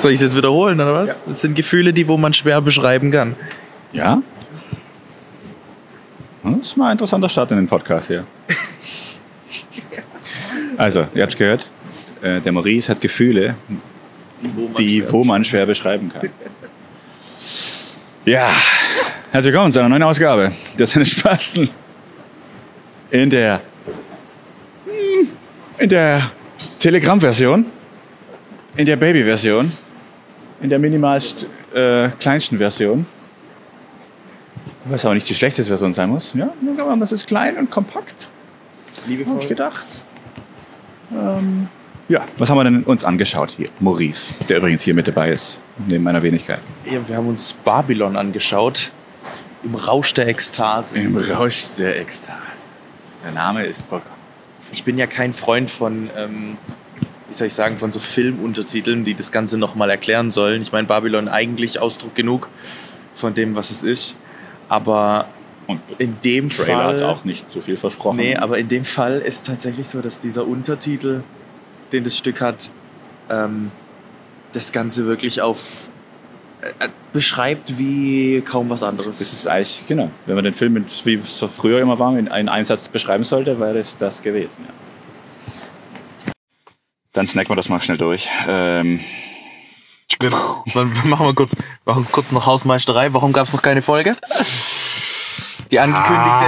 Soll ich es jetzt wiederholen, oder was? Das sind Gefühle, die wo man schwer beschreiben kann. Ja? Das ist mal ein interessanter Start in den Podcast hier. Also, ihr habt gehört, äh, der Maurice hat Gefühle, die wo man schwer beschreiben kann. Ja, herzlich willkommen zu einer neuen Ausgabe des Spasten. In der in der Telegram-Version, in der Baby-Version, in der minimalst äh, kleinsten Version. Was auch nicht die schlechteste Version sein muss. Ja, aber das ist klein und kompakt. Liebevoll. Habe ich gedacht. Ähm, ja, was haben wir denn uns angeschaut hier? Maurice, der übrigens hier mit dabei ist, neben meiner Wenigkeit. Ja, wir haben uns Babylon angeschaut. Im Rausch der Ekstase. Im Rausch der Ekstase. Der Name ist vollkommen. Ich bin ja kein Freund von, ähm, wie soll ich sagen, von so Filmuntertiteln, die das Ganze nochmal erklären sollen. Ich meine, Babylon eigentlich Ausdruck genug von dem, was es ist. Aber Und in dem Trailer Fall. hat auch nicht so viel versprochen. Nee, aber in dem Fall ist tatsächlich so, dass dieser Untertitel, den das Stück hat, ähm, das Ganze wirklich auf äh, beschreibt wie kaum was anderes. Das ist eigentlich, genau, wenn man den Film, mit, wie es so früher immer war, in einen Einsatz beschreiben sollte, wäre es das gewesen. Ja. Dann snacken wir das mal schnell durch. Ähm, Wir, wir machen wir kurz, machen kurz noch Hausmeisterei. Warum gab es noch keine Folge? Die angekündigte,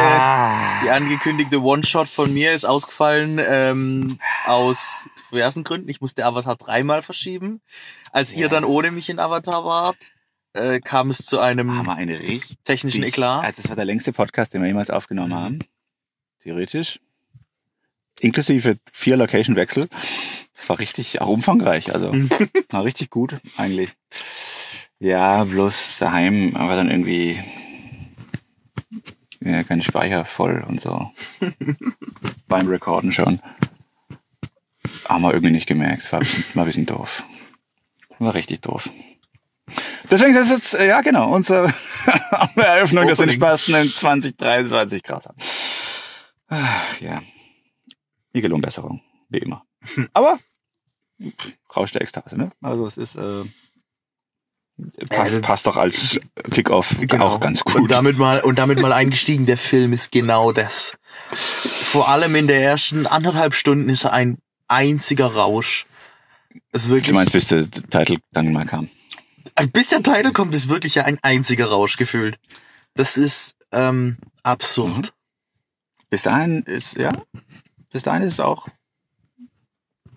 die angekündigte One-Shot von mir ist ausgefallen ähm, aus diversen Gründen. Ich musste Avatar dreimal verschieben. Als ihr dann ohne mich in Avatar wart, äh, kam es zu einem eine richtig technischen Eklat. Also das war der längste Podcast, den wir jemals aufgenommen haben. Theoretisch. Inklusive vier Location-Wechsel. Das war richtig auch umfangreich. Also war richtig gut eigentlich. Ja, bloß daheim war dann irgendwie ja, kein Speicher voll und so. Beim Recorden schon. Haben wir irgendwie nicht gemerkt. War ein bisschen, war ein bisschen doof. War richtig doof. Deswegen ist jetzt, ja genau, unsere Eröffnung des Opening. Spasten in 2023 grausam. Ach, ja. Gelohnt Besserung, wie immer. Aber Rausch der Ekstase, ne? Also es ist äh, passt, Also, passt doch als Kickoff auch ganz gut. Und damit mal und damit mal eingestiegen. Der Film ist genau das. Vor allem in der ersten anderthalb Stunden ist er ein einziger Rausch. Es ist du wirklich, meinst, bis der Titel dann mal kam. bis der Titel kommt, ist wirklich ja ein einziger Rausch gefühlt. Das ist ähm, absurd. Bis dahin ist, ja, bis dahin ist es auch,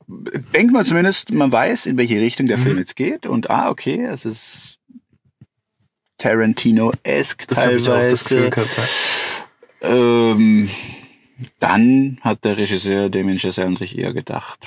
denkt man zumindest, man weiß, in welche Richtung der Mhm. Film jetzt geht und ah, okay, es ist Tarantino-esque Das habe ich auch das Gefühl teilweise. gehabt. ja. Ähm, dann hat der Regisseur Damien Chazelle sich eher gedacht,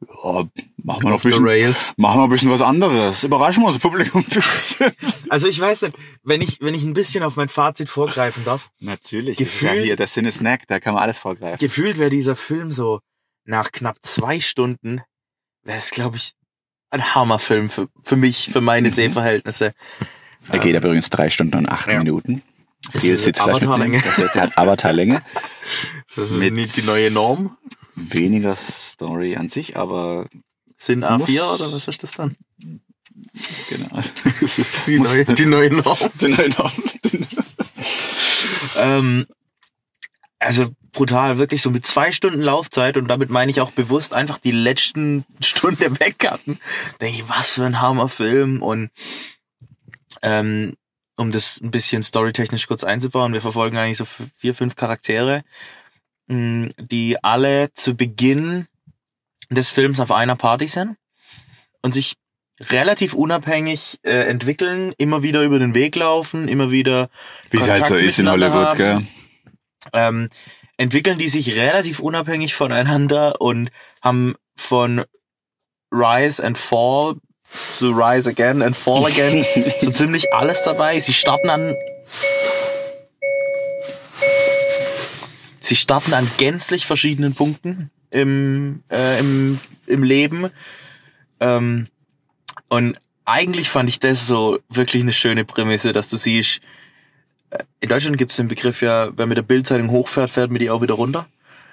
ja, machen wir noch bisschen, Rails. machen wir ein bisschen was anderes. Überraschen wir unser Publikum ein bisschen. Also ich weiß nicht, wenn ich, wenn ich ein bisschen auf mein Fazit vorgreifen darf, Natürlich. Gefühlt- ja hier der Sinne Snack, da kann man alles vorgreifen. gefühlt wäre dieser Film so nach knapp zwei Stunden, wäre es, glaube ich, ein Hammerfilm für, für mich, für meine Mhm. Sehverhältnisse. Er geht aber übrigens drei Stunden und acht Ja. Minuten. Das Viel ist Sitzfleisch Avatar-Länge. hat Avatar-Länge. Das ist nicht die neue Norm. Weniger Story an sich, aber Sind Muss- A4 oder was ist das dann? genau. Die, neue, die neue Norm. Die neue Norm. Ähm, also brutal, wirklich so mit zwei Stunden Laufzeit und damit meine ich auch bewusst einfach die letzten Stunde wegcutten. Denke ich, was für ein Hammerfilm und ähm, um das ein bisschen storytechnisch kurz einzubauen, wir verfolgen eigentlich so vier, fünf Charaktere, mh, die alle zu Beginn des Films auf einer Party sind und sich relativ unabhängig äh, entwickeln, immer wieder über den Weg laufen, immer wieder Wie es halt so ist in Hollywood, haben. gell? Ähm, entwickeln die sich relativ unabhängig voneinander und haben von Rise and Fall zu Rise Again and Fall Again so ziemlich alles dabei. Sie starten an Sie starten an gänzlich verschiedenen Punkten im, äh, im, im Leben. Ähm, und eigentlich fand ich das so wirklich eine schöne Prämisse, dass du siehst, in Deutschland gibt es den Begriff ja, wer mit der Bildzeitung hochfährt, fährt mit die auch wieder runter.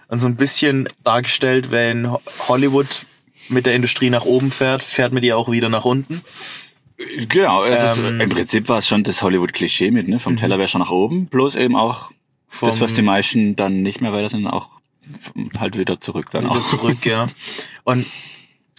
Und so ein bisschen dargestellt, wenn Ho- Hollywood mit der Industrie nach oben fährt, fährt mit ihr auch wieder nach unten. Genau, es Ähm, im Prinzip war es schon das Hollywood-Klischee mit, ne? Vom Tellerwäscher nach oben, bloß eben auch das, was Vom- die meisten dann nicht mehr weiter sind, auch halt wieder zurück dann wieder auch. zurück, ja. Und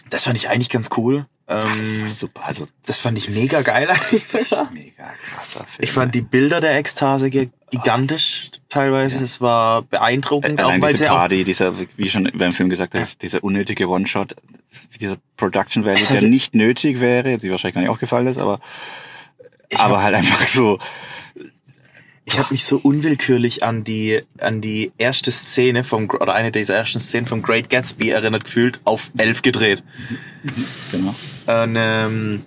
das fand ich eigentlich ganz cool. Das Ähm, war super, also das fand ich mega geil eigentlich sogar. mega krasser Film. Ich fand die Bilder der Ekstase ge- gigantisch teilweise. Es war beeindruckend, auch Allein weil diese sie auch Party, dieser, wie schon beim Film gesagt hast, dieser unnötige One-Shot, dieser Production Value, der nicht nötig wäre, die wahrscheinlich gar nicht aufgefallen ist, aber, aber halt einfach so, Ich habe mich so unwillkürlich an die an die erste Szene vom oder eine dieser ersten Szenen vom Great Gatsby erinnert gefühlt auf elf gedreht. genau. Und, ähm,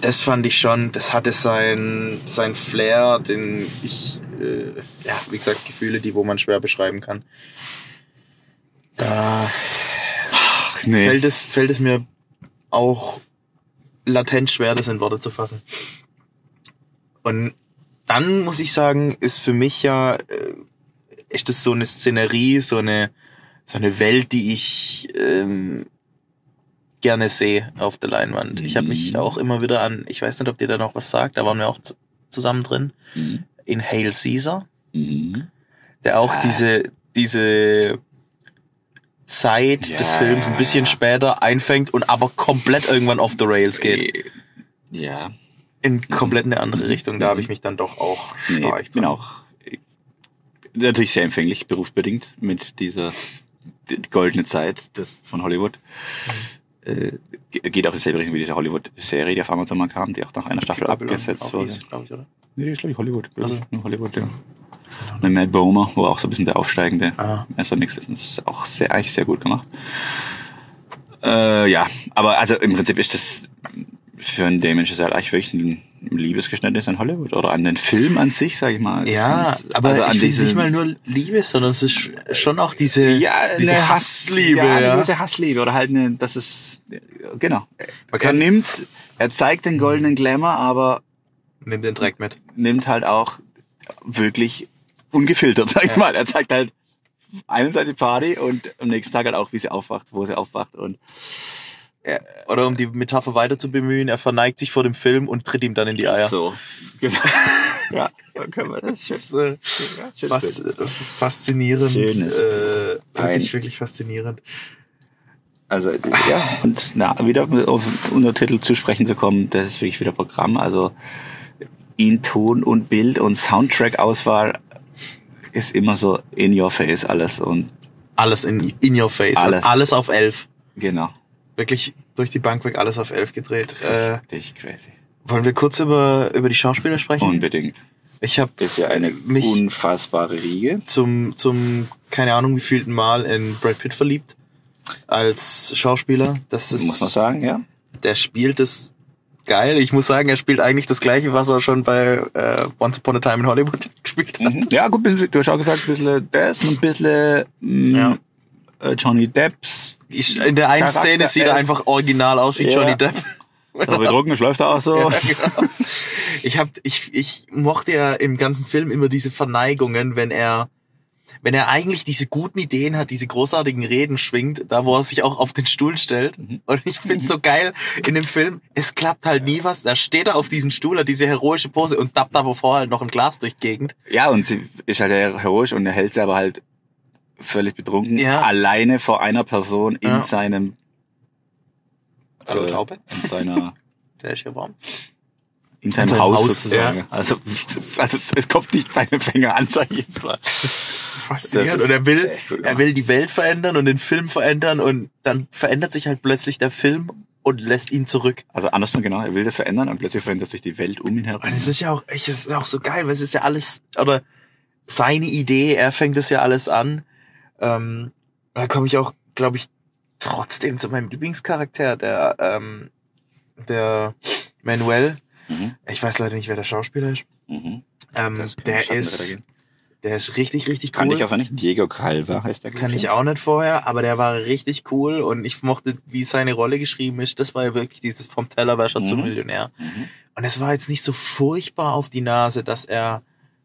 das fand ich schon, das hatte sein sein Flair, den ich äh, ja wie gesagt Gefühle, die wo man schwer beschreiben kann. Da Ach, nee. fällt es fällt es mir auch latent schwer, das in Worte zu fassen. Und dann muss ich sagen, ist für mich ja, äh, ist das so eine Szenerie, so eine, so eine Welt, die ich ähm, gerne sehe auf der Leinwand. Ich habe mich Mhm. auch immer wieder an, ich weiß nicht, ob dir da noch was sagt, da waren wir auch zusammen drin, Mhm. in Hail Caesar, Mhm. der auch Ah. diese, diese Zeit Ja, des Films ein bisschen später einfängt und aber komplett irgendwann off the rails geht. Ja. In komplett eine andere Richtung. Da habe ich mich dann doch auch Nee, stark ich bin auch äh, natürlich sehr empfänglich, berufsbedingt, mit dieser die goldene Zeit des, von Hollywood. Äh, ge- geht auch in dieselbe Richtung wie diese Hollywood-Serie, die auf Amazon mal kam, die auch nach einer Staffel Babylon abgesetzt wurde. hieß, glaub ich, oder? Nee, die ist glaube ich Hollywood. Also- Hollywood, ja. Mit Matt Bomer, wo auch so ein bisschen der Aufsteigende Ah. also nix ist. Und das ist auch sehr, eigentlich sehr gut gemacht. Äh, ja, aber also im Prinzip ist das für einen Damon Chazelle eigentlich wirklich ein Liebesgeständnis an Hollywood oder an den Film an sich, sag ich mal. Ja, ist- aber also ich finde diese- nicht mal nur Liebe, sondern es ist schon auch diese, ja, diese eine Hassliebe. Ja, Ja, eine gewisse Hassliebe oder halt eine, das ist, genau. Man Er kann, nimmt, er zeigt den goldenen Glamour, aber nimm den Dreck mit. nimmt halt auch wirklich ungefiltert, sag ich Ja. mal. Er zeigt halt einerseits die Party und am nächsten Tag halt auch, wie sie aufwacht, wo sie aufwacht und Ja, Oder um die Metapher weiter zu bemühen, er verneigt sich vor dem Film und tritt ihm dann in die Eier. so. Genau. ja, so können wir das Das schön. ist, äh, fas äh, faszinierend. Schönes. Äh, wirklich, wirklich faszinierend. Also, ja, und na, wieder auf den Untertitel zu sprechen zu kommen, das ist wirklich wieder Programm. Also, in Ton und Bild und Soundtrack-Auswahl ist immer so in your face alles und Alles in, in your face. Alles. Und alles auf elf. genau. Wirklich durch die Bank weg alles auf elf gedreht. Äh, Richtig crazy. wollen wir kurz über, über die Schauspieler sprechen? Unbedingt. Ich habe Ist ja eine Mich- unfassbare Riege. zum, zum, keine Ahnung, wievielten Mal in Brad Pitt verliebt. Als Schauspieler. Das ist, Muss man sagen, ja. der spielt es geil. Ich muss sagen, er spielt eigentlich das gleiche, was er schon bei äh, Once Upon a Time in Hollywood gespielt hat. Mhm. Ja, gut, du hast auch gesagt, ein bisschen das und ein bisschen mh, Ja. Äh, Johnny Depps. Ich, in der einen Charakter Szene sieht er einfach original aus wie Ja. Johnny Depp. Aber betrunken läuft er auch so. Ja, genau. Ich hab, ich, ich mochte ja im ganzen Film immer diese Verneigungen, wenn er, wenn er eigentlich diese guten Ideen hat, diese großartigen Reden schwingt, da wo er sich auch auf den Stuhl stellt. Mhm. Und ich find's so geil in dem Film, es klappt halt nie was. Da steht er auf diesem Stuhl, hat diese heroische Pose und tappt aber vorher halt noch ein Glas durch Gegend. Ja, und sie ist halt heroisch und er hält sie aber halt völlig betrunken Ja. alleine vor einer Person in Ja. seinem Hallo äh, Taube, in seiner der ist hier warm. in seinem, seinem Haus, Haus, sozusagen. ja. Also, also es, es kommt nicht bei einem Fänger an, sag ich jetzt mal. Faszinierend. Und er will, er will die Welt verändern und den Film verändern und dann verändert sich halt plötzlich der Film und lässt ihn zurück. Also andersrum genau, er will das verändern und plötzlich verändert sich die Welt um ihn herum. Und es ist ja auch, es ist auch so geil, weil es ist ja alles, oder seine Idee, er fängt das ja alles an. Ähm, und dann komme ich auch, glaube ich, trotzdem zu meinem Lieblingscharakter, der, ähm, der Manuel. Mhm. Ich weiß leider nicht, wer der Schauspieler ist. Mhm. Ähm, der ist, der ist richtig, richtig cool. Kann ich einfach nicht. Diego Calva heißt der. Kann ich auch nicht vorher, aber der war richtig cool und ich mochte, wie seine Rolle geschrieben ist. Das war ja wirklich dieses vom Tellerwäscher zum Mhm. Millionär. Mhm. Und es war jetzt nicht so furchtbar auf die Nase, dass er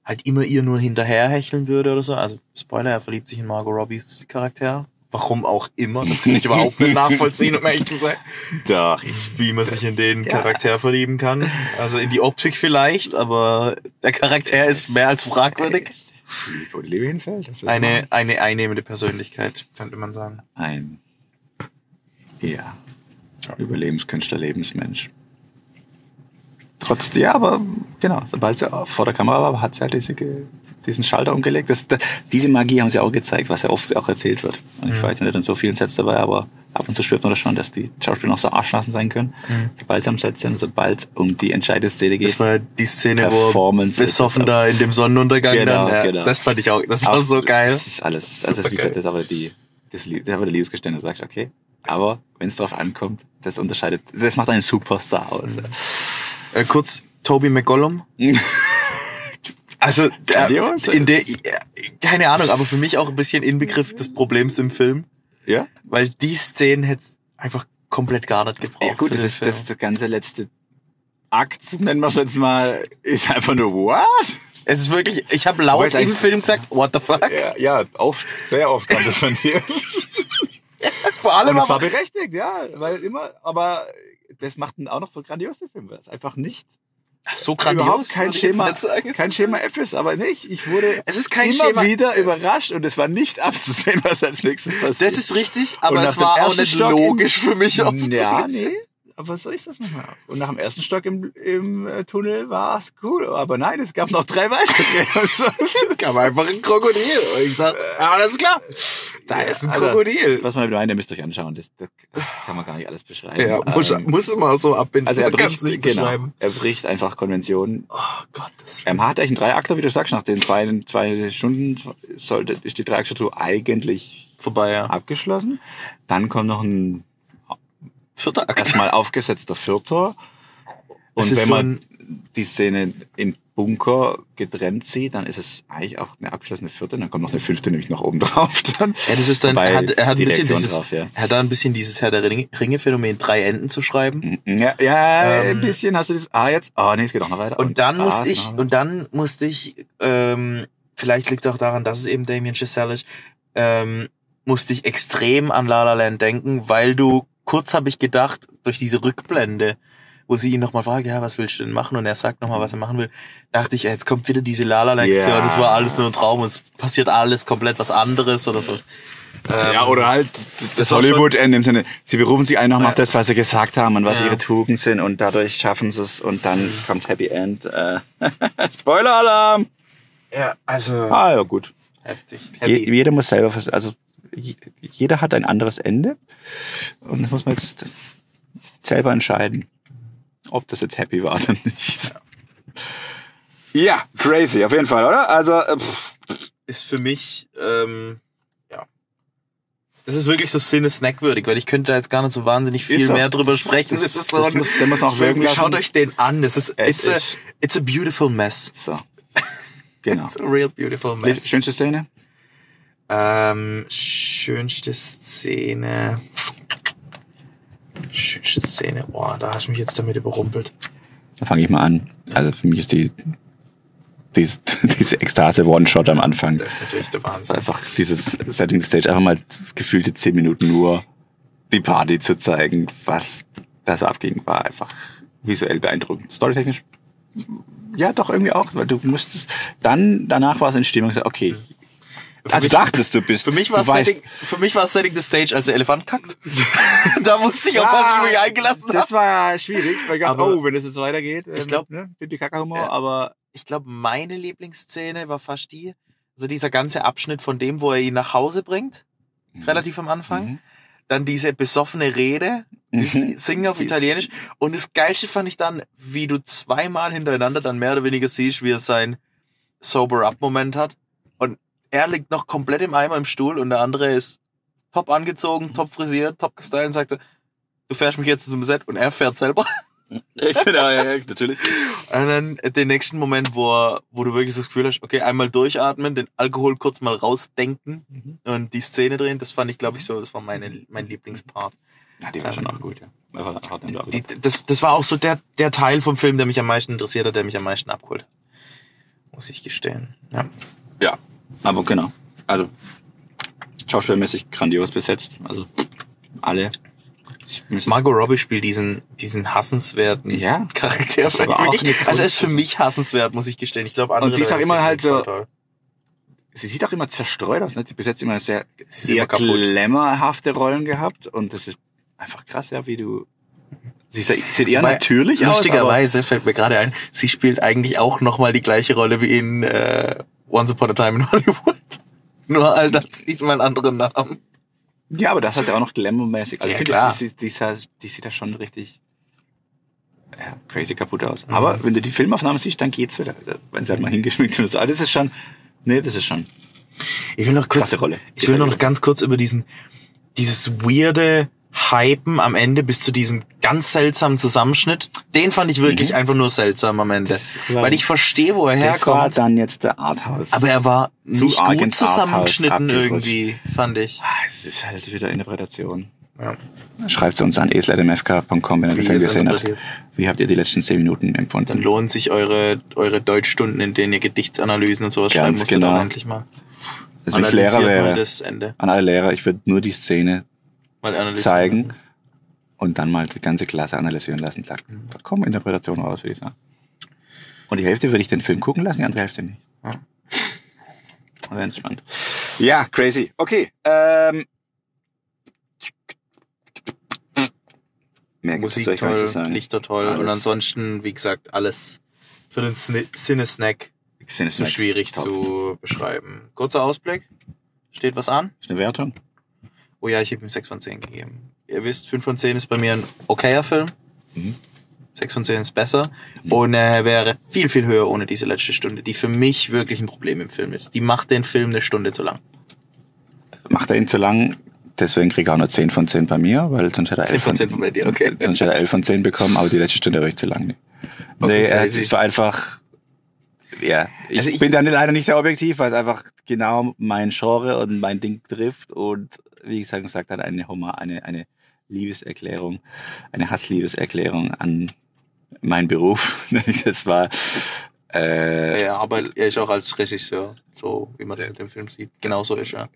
halt immer ihr nur hinterherhecheln würde oder so. Also Spoiler, er verliebt sich in Margot Robbies Charakter. Warum auch immer. Das kann ich überhaupt nicht nachvollziehen, um ehrlich zu sein. Doch. Wie man sich in den Charakter verlieben kann. Also in die Optik vielleicht, aber der Charakter ist mehr als fragwürdig. Wo die Liebe hinfällt. das ist Eine, eine einnehmende Persönlichkeit, könnte man sagen. ein ja, Überlebenskünstler, Lebensmensch. Trotz, ja, aber genau, sobald sie vor der Kamera war, hat sie halt diese, diesen Schalter umgelegt. Das, das, diese Magie haben sie auch gezeigt, was ja oft auch erzählt wird. Und ich war jetzt nicht in so vielen Sets dabei, aber ab und zu spürt man das schon, dass die Schauspieler noch so arschnassen sein können. Sobald sie am Set sind, sobald um die entscheidende Szene geht. Das war ja die Szene, wo besoffen da in dem Sonnenuntergang Genau, dann. Ja, genau. Das fand ich auch, das war Auch- so geil. Das ist alles, also das, ist, wie Supergeil. gesagt, das ist aber die, das, ist aber der Liebesgeständnis, sagt, okay. Aber wenn es drauf ankommt, das unterscheidet, das macht einen Superstar aus. Äh, kurz, Toby McGollum. Also, der, Grandios. in der, keine Ahnung, aber für mich auch ein bisschen Inbegriff des Problems im Film, Ja? weil die Szenen hätte einfach komplett gar nicht gebraucht. Ja gut, das ist, das, das ganze letzte Akt, nennen wir es jetzt mal, ist einfach nur what? es ist wirklich, ich habe laut im Film gesagt, what the fuck? Ja, ja, oft, sehr oft kommt das von dir. Vor Und allem das war aber, berechtigt, ja, weil immer, aber das macht ihn auch noch so grandios, der Film, weil es einfach nicht, Ach, so grandios. überhaupt kein Schema, kein Schema F ist, aber nicht, ich wurde Es ist kein immer Schema. wieder überrascht und es war nicht abzusehen, was als nächstes passiert. Das ist richtig, aber es war auch nicht Stock logisch für mich. auch Ja, nee. Aber so ist das manchmal. auch. Und nach dem ersten Stock im, im äh, Tunnel war es cool. Aber nein, es gab noch drei weitere. So. gab einfach ein Krokodil. Und ich dachte, alles klar. Da ist ein Also, Krokodil. Was man meint, ihr müsst euch anschauen. Das, das, das kann man gar nicht alles beschreiben. Ja, muss, Ähm, muss es mal so abbinden. also er Man bricht, nicht genau, er bricht einfach Konventionen. Oh Gott, das Er hat eigentlich einen Dreiakter, wie du sagst, nach den zwei, zwei Stunden sollte, ist die Dreiaktstruktur eigentlich vorbei, ja. abgeschlossen. Dann kommt noch ein Vierter Akt. erstmal aufgesetzter Vierter. Und wenn so man die Szene im Bunker getrennt sieht, dann ist es eigentlich auch eine abgeschlossene vierte. Dann kommt noch eine fünfte nämlich noch oben drauf. Dann. Ja, das ist dann, Wobei er hat, er hat ein bisschen Reaktion dieses, drauf, ja. er hat da ein bisschen dieses Herr der Ringe- Ringe-Phänomen, drei Enden zu schreiben. Ja, ja Ähm, ein bisschen hast du das. Ah, jetzt. Ah, nee, es geht auch noch weiter. Und dann ah, musste es ich, und dann musste ich, ähm, vielleicht liegt es auch daran, dass es eben Damien Chazelle ist, ähm, musste ich extrem an La La Land denken, weil du, kurz habe ich gedacht, durch diese Rückblende, wo sie ihn nochmal fragt, ja, was willst du denn machen? Und er sagt nochmal, was er machen will, dachte ich, jetzt kommt wieder diese La La Lektion, Ja. es war alles nur ein Traum und es passiert alles komplett was anderes oder so. Ähm, ja, oder halt das war Hollywood-Ende im Sinne, sie berufen sich ein nochmal Ja. auf das, was sie gesagt haben und was Ja. ihre Tugenden sind und dadurch schaffen sie es und dann kommt Happy End. Äh, Spoiler-Alarm! Ja, also Ah, ja, gut. heftig. Je, jeder muss selber, also jeder hat ein anderes Ende und das muss man jetzt selber entscheiden, ob das jetzt happy war oder nicht. Ja, crazy, auf jeden Fall, oder? Also, äh, pff, ist für mich, ähm, ja. Das ist wirklich so sinne-snackwürdig, weil ich könnte da jetzt gar nicht so wahnsinnig viel Ist mehr drüber sprechen. Das- Das, ist so das ein muss- der muss auch wirken Schaut lassen. euch den an. Das ist, Es it's, a, ist- it's a beautiful mess. so. Genau. It's a real beautiful mess. Schönste Szene? Ähm, schönste Szene. Schönste Szene. Boah, da hast du mich jetzt damit überrumpelt. Da fange ich mal an. Also für mich ist die, diese, diese Ekstase One-Shot am Anfang. Das ist natürlich der Wahnsinn. einfach dieses Setting Stage, einfach mal gefühlte zehn Minuten nur die Party zu zeigen, was das abging, war einfach visuell beeindruckend. Storytechnisch, ja, doch irgendwie auch, weil du musstest, dann, danach war es in Stimmung, okay, also mich- dachtest du bist, Für mich war Setting, für mich war Setting the Stage, als der Elefant kackt. da wusste ich, auf was ich mich eingelassen habe. das war schwierig, weil ich dachte, Aber- oh, wenn das jetzt weitergeht, Ich glaub- ne, Pipi Kaka Humor, Ja. aber ich glaube, meine Lieblingsszene war fast die, also dieser ganze Abschnitt von dem, wo er ihn nach Hause bringt, relativ am Anfang. Mhm. Dann diese besoffene Rede, das Mhm. Singen auf Italienisch. Und das Geilste fand ich dann, wie du zweimal hintereinander dann mehr oder weniger siehst, wie er sein Sober-Up-Moment hat. Er liegt noch komplett im Eimer im Stuhl und der andere ist top angezogen, top frisiert, top gestylt und sagt so, du fährst mich jetzt zum Set und er fährt selber. genau, ja, ja, natürlich. Und dann den nächsten Moment, wo, er- wo du wirklich so das Gefühl hast, okay, einmal durchatmen, den Alkohol kurz mal rausdenken Mhm. und die Szene drehen, das fand ich, glaube ich, so, das war meine, mein Lieblingspart. Ja, die war schon auch gut, ja. Die, das, das war auch so der, der Teil vom Film, der mich am meisten interessiert hat, der mich am meisten abholt. Muss ich gestehen. Ja. Ja, aber genau. Also schauspielmäßig grandios besetzt. Also alle. Margot Robbie spielt diesen, diesen hassenswerten Ja. Charakter. Aber auch also er ist für mich hassenswert, muss ich gestehen. Ich glaube, andere Und sie ist auch immer halt so- toll. sie sieht auch immer zerstreut aus, ne? Die besetzt immer sehr, Sie sehr glamourhafte Rollen gehabt und das ist einfach krass, ja, wie du. Sie sieht eher Wobei, natürlich aus. Lustigerweise fällt mir gerade ein, sie spielt eigentlich auch nochmal die gleiche Rolle wie in äh, Once Upon a Time in Hollywood. Nur halt das diesmal einen anderen Namen. ja, aber das hat ja auch noch glamourmäßig. Also Ja, ich finde, klar. die, die, die, sieht da schon richtig ja, crazy kaputt aus. Aber wenn du die Filmaufnahmen siehst, dann geht's wieder. Wenn sie halt mal hingeschminkt sind und so. Aber das ist schon, nee, das ist schon Ich will noch kurz, krasse Rolle. ich will noch ganz kurz über diesen, dieses weirde Hypen am Ende bis zu diesem ganz seltsamen Zusammenschnitt. Den fand ich wirklich Mhm. einfach nur seltsam am Ende. Das war- Weil ich verstehe, wo er Das war herkommt. dann jetzt der Arthouse. Aber er war Zu nicht gut zusammengeschnitten irgendwie, fand ich. Ah, Es ist halt wieder Interpretation. Ja. Schreibt zu uns an esledmfk.com, wenn ihr ihr es gesehen habt. Wie habt ihr die letzten zehn Minuten empfunden? Dann lohnen sich eure, eure Deutschstunden, in denen ihr Gedichtsanalysen und sowas Ganz schreiben musst genau. dann endlich mal. Also ich Lehrer Analysiert wäre, das Ende. an alle Lehrer, ich würde nur die Szene. Zeigen und dann mal die ganze Klasse analysieren lassen. Sagt, da kommen Interpretationen raus, würde ich sagen. Und die Hälfte würde ich den Film gucken lassen, die andere Hälfte nicht. Ja. Wäre entspannt. Ja, crazy. Okay. Ähm, mehr Musik dazu toll, sagen. Lichter toll Alles. und ansonsten, wie gesagt, alles für den Sinnesnack Sinne zu schwierig Top. zu beschreiben. Kurzer Ausblick. Steht was an? Ist eine Wertung? Oh ja, ich habe ihm 6 von 10 gegeben. Ihr wisst, 5 von 10 ist bei mir ein okayer Film. Mhm. 6 von 10 ist besser. Und er wäre viel, viel höher ohne diese letzte Stunde, die für mich wirklich ein Problem im Film ist. Die macht den Film eine Stunde zu lang. Macht er ihn zu lang, deswegen kriege ich auch nur 10 von 10 bei mir, weil sonst hätte er 10 11 von 10 von dir, okay. Sonst hätte er 11 von 10 bekommen, aber die letzte Stunde war ich zu lang. Nee, Okay, nee er, es war einfach, ja, ich, Also ich- bin da leider nicht sehr objektiv, weil es einfach genau mein Genre und mein Ding trifft und wie gesagt, gesagt hat, eine Homer, eine, eine Liebeserklärung, eine Hassliebeserklärung an meinen Beruf, ich das mal. Äh, Ja, aber er ist auch als Regisseur, so wie man das in dem Film sieht. Genauso ist er.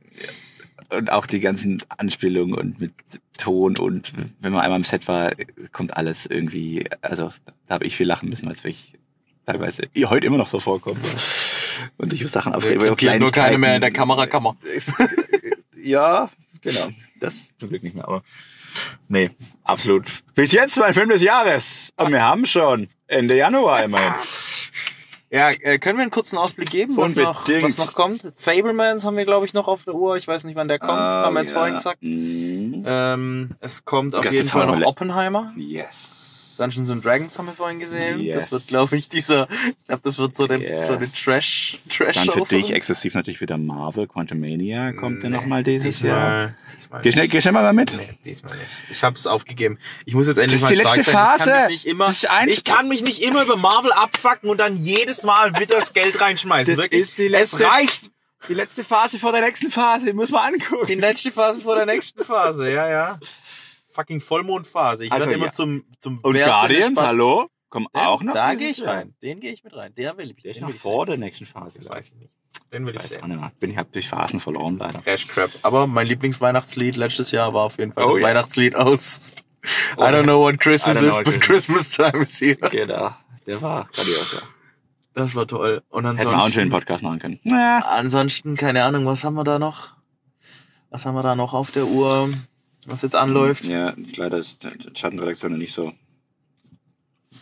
und auch die ganzen Anspielungen und mit Ton und wenn man einmal im Set war, kommt alles irgendwie, also da habe ich viel lachen müssen, es wirklich teilweise ihr heute immer noch so vorkommt. Und ich Sachen aufregen. nur keine mehr in der. Kamerakammer. Ja, genau. Das zum Glück nicht mehr, aber nee, absolut. Bis jetzt mein Film des Jahres. Und wir haben schon Ende Januar immerhin. Ja, äh, können wir einen kurzen Ausblick geben, was, noch, was noch kommt? Fablemans haben wir, glaube ich, noch auf der Uhr. Ich weiß nicht, wann der kommt. haben wir jetzt ja. vorhin gesagt. Mhm. Ähm, es kommt auf Gott, jeden Fall noch Oppenheimer. Yes. Dungeons and Dragons haben wir vorhin gesehen. Yes. Das wird, glaube ich, dieser, ich glaube, das wird so eine, Yes. so eine Trash, Trash Dann für dich exzessiv natürlich wieder Marvel, Quantumania kommt ja Nee, nochmal dieses diesmal, Jahr. Diesmal Geh schnell, geh schnell mal mit. Nee, diesmal nicht. Ich habe es aufgegeben. Ich muss jetzt endlich Das ist mal die stark letzte sein. Ich kann Phase. nicht immer, Das ist ein- ich kann mich nicht immer über Marvel abfacken und dann jedes Mal wieder das Geld reinschmeißen. Das Wirklich. ist die letzte- es reicht. Die letzte Phase vor der nächsten Phase, muss man angucken. Die letzte Phase vor der nächsten Phase, ja, ja. Fucking Vollmondphase. Ich Also, werde immer ja. zum, zum Und Wer Guardians, hallo? Kommen Ja, auch noch Da gehe ich Jahr. rein. Den gehe ich mit rein. Der will ich. Der ist Den noch ich vor sehen. der nächsten Phase. Das weiß ich nicht. Den will ich auch sehen. nicht mehr. Bin ich hab durch Phasen verloren leider. Crash Crap. Aber mein Lieblingsweihnachtslied letztes Jahr war auf jeden Fall Oh das ja. Weihnachtslied aus I don't know what Christmas know is, but Christmas time is here. Genau. Der war grandios, ja. Das war toll. Und Hätten wir auch einen schönen ansonsten, Podcast machen können. Ja. ansonsten, keine Ahnung, was haben wir da noch? Was haben wir da noch auf der Uhr, was jetzt anläuft? Ja, leider ist die Schattenredaktion nicht so.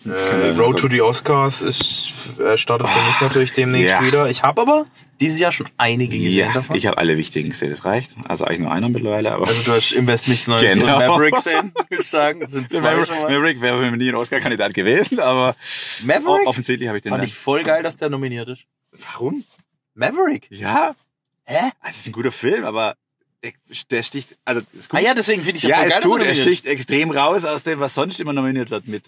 Äh, Road to the Oscars ist, äh, startet für mich natürlich demnächst ja. wieder. Ich habe aber dieses Jahr schon einige gesehen Ja, davon. ich habe alle wichtigen gesehen, das reicht. Also eigentlich nur einer mittlerweile, aber. also du hast im West nichts Neues Genau. und Maverick gesehen, würde ich sagen. Das sind zwei Maverick, schon mal. Maverick wäre für mich nie ein Oscar-Kandidat gewesen, aber Maverick? offensichtlich habe ich den Fand dann. ich voll geil, dass der nominiert ist. Warum? Maverick? Ja, Hä? also es ist ein guter Film, aber der, sticht, also ist gut. Ah ja, deswegen finde ich ja, ja, ist geil, dass gut, er sticht extrem raus aus dem, was sonst immer nominiert wird mit,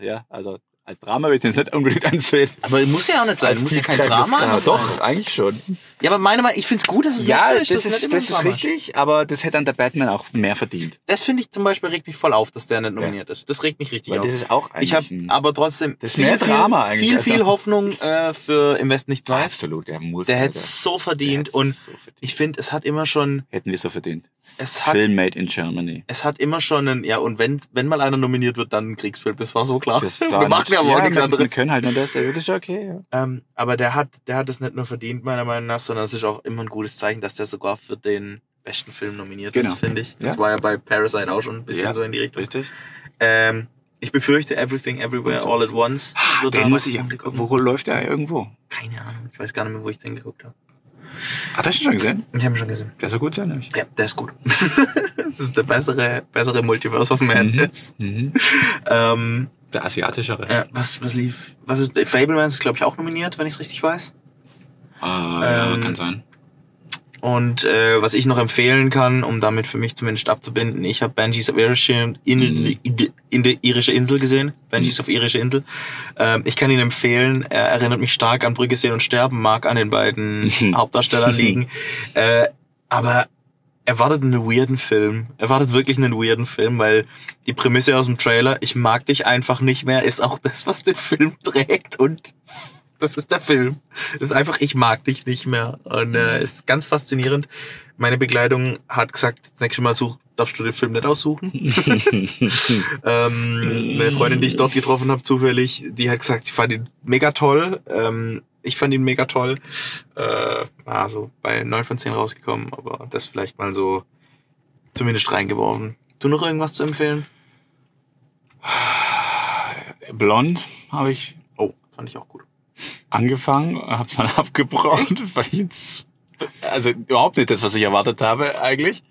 ja, also Als Drama will ich den jetzt nicht unbedingt ansehen. Aber muss ja auch nicht sein. Als muss ja kein Drama sein. Doch, eigentlich schon. Ja, aber meine Meinung, ich find's gut, dass es Ja, nicht so das, dass es ist, das ist richtig, aber das hätte dann der Batman auch mehr verdient. Das finde ich zum Beispiel regt mich voll auf, dass der nicht nominiert ist. Das regt mich richtig Weil auf. das ist auch eigentlich ich habe aber trotzdem Das ist mehr Drama eigentlich, viel, also- viel Hoffnung äh, für Im Westen nichts Neues. Absolut, der muss. Der hätte so verdient und so verdient. ich finde, es hat immer schon, Hätten wir so verdient. es hat, Film made in Germany. es hat immer schon einen, ja und wenn wenn mal einer nominiert wird, dann ein Kriegsfilm. Das war so klar. Das war machen ja aber ja, auch nichts wir- Wir anderes. können halt nur das. Das ist ja okay. Ja. Ähm, aber der hat, der hat es nicht nur verdient meiner Meinung nach, sondern es ist auch immer ein gutes Zeichen, dass der sogar für den besten Film nominiert Genau. ist, finde ich. Das Ja. war ja bei Parasite auch schon ein bisschen Ja, so in die Richtung. Richtig. Ähm, ich befürchte Everything Everywhere. All at Once. wird Den muss ich. gucken. Wo läuft der irgendwo? Keine Ahnung. Ich weiß gar nicht mehr, wo ich den geguckt habe. Hat hast du schon gesehen? Ich habe ihn schon gesehen. Der soll gut sein, nämlich. Ja, der ist gut. das ist der bessere, bessere Multiverse of Madness. Mhm. Ähm, Der asiatischere. äh, was, was lief? Was ist, Fablemans ist, glaube ich, auch nominiert, wenn ich es richtig weiß. Ja, Ähm, kann sein. Und äh, was ich noch empfehlen kann, um damit für mich zumindest abzubinden, ich habe Banshees of irische, in, Mhm. in, in der irische Insel gesehen. Banshees of irische Insel. Ähm, ich kann ihn empfehlen. Er erinnert mich stark an Brücke sehen und sterben, mag an den beiden Mhm. Hauptdarstellern liegen. Äh, aber erwartet einen weirden Film. Erwartet wirklich einen weirden Film, weil die Prämisse aus dem Trailer, ich mag dich einfach nicht mehr, ist auch das, was den Film trägt und das ist der Film. Das ist einfach, ich mag dich nicht mehr. Und äh, ist ganz faszinierend. Meine Begleitung hat gesagt, das nächste Mal such, darfst du den Film nicht aussuchen. ähm, meine Freundin, die ich dort getroffen habe, zufällig, die hat gesagt, sie fand ihn mega toll. Ähm, ich fand ihn mega toll. Äh, war so bei 9 von 10 rausgekommen, aber das vielleicht mal so zumindest reingeworfen. Du noch irgendwas zu empfehlen? Blond habe ich Oh, fand ich auch gut. angefangen, hab's dann abgebrochen, weil ich jetzt, also überhaupt nicht das, was ich erwartet habe eigentlich.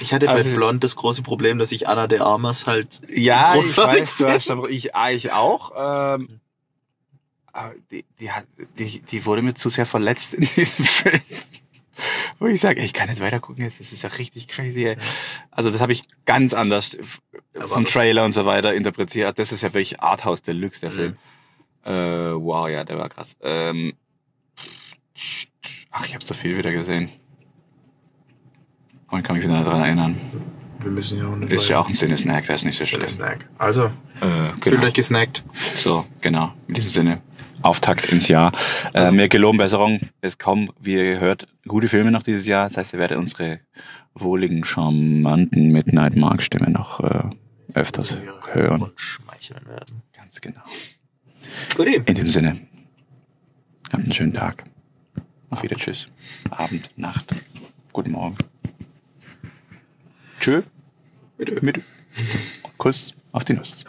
Ich hatte bei Also- Blond das große Problem, dass ich Anna de Armas halt Ja, ich weiß, du hast, ich, ah, ich auch. Ähm, die, die, hat, die, die wurde mir zu sehr verletzt in diesem Film. Wo ich sage, ich kann nicht weiter gucken jetzt, das ist ja richtig crazy. Ey. Also das habe ich ganz anders vom Trailer und so weiter interpretiert. Das ist ja wirklich Arthouse Deluxe, der Mhm. Film. Äh, wow, ja, der war krass. Ähm, ach, ich habe so viel wieder gesehen. Und kann mich wieder daran erinnern. Wir müssen ja auch nicht Ist ja auch ein Sinnesnack, der ist nicht so schlimm. Snack. Also, Äh, fühlt genau. euch gesnackt. So, genau. In diesem Sinne. Auftakt ins Jahr. Äh, mir geloben Besserung. Es kommen, wie ihr hört, gute Filme noch dieses Jahr. Das heißt, ihr werdet unsere wohligen, charmanten Midnight Mark Stimme noch äh, öfters hören. Ganz genau. Gut, In dem Sinne. Habt einen schönen Tag. Auf wieder Tschüss. Abend, Nacht. Guten Morgen. Tschö. Mit. Kuss auf die Nuss.